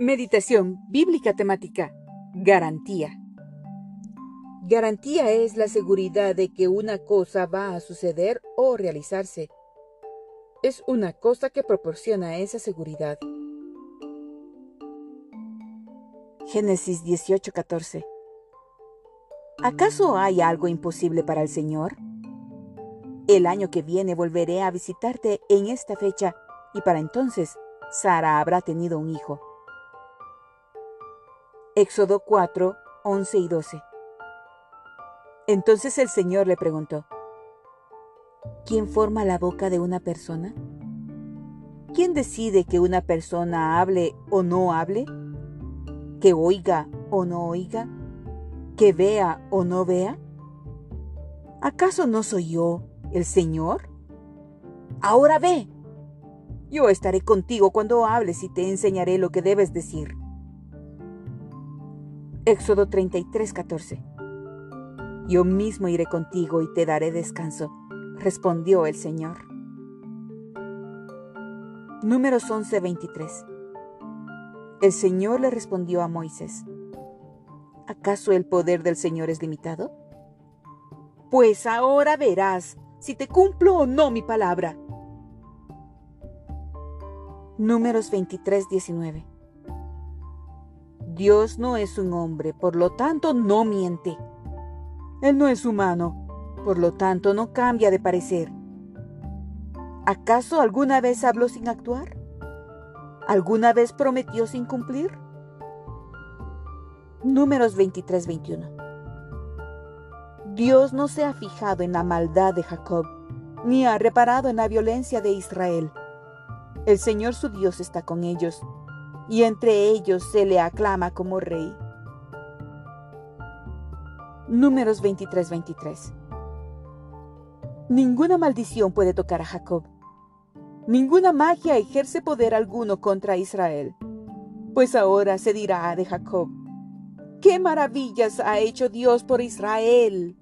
Meditación bíblica temática. Garantía. Garantía es la seguridad de que una cosa va a suceder o realizarse. Es una cosa que proporciona esa seguridad. Génesis 18:14 ¿Acaso hay algo imposible para el Señor? El año que viene volveré a visitarte en esta fecha y para entonces Sara habrá tenido un hijo. Éxodo 4, 11 y 12. Entonces el Señor le preguntó, ¿quién forma la boca de una persona? ¿Quién decide que una persona hable o no hable? ¿Que oiga o no oiga? ¿Que vea o no vea? ¿Acaso no soy yo, el Señor? Ahora ve. Yo estaré contigo cuando hables y te enseñaré lo que debes decir. Éxodo 33, 14. Yo mismo iré contigo y te daré descanso, respondió el Señor. Números 11, 23. El Señor le respondió a Moisés, ¿acaso el poder del Señor es limitado? Pues ahora verás si te cumplo o no mi palabra. Números 23, 19. Dios no es un hombre, por lo tanto no miente. Él no es humano, por lo tanto no cambia de parecer. ¿Acaso alguna vez habló sin actuar? ¿Alguna vez prometió sin cumplir? Números 23-21 Dios no se ha fijado en la maldad de Jacob, ni ha reparado en la violencia de Israel. El Señor su Dios está con ellos y entre ellos se le aclama como rey. Números 23-23 Ninguna maldición puede tocar a Jacob. Ninguna magia ejerce poder alguno contra Israel. Pues ahora se dirá de Jacob, ¿qué maravillas ha hecho Dios por Israel?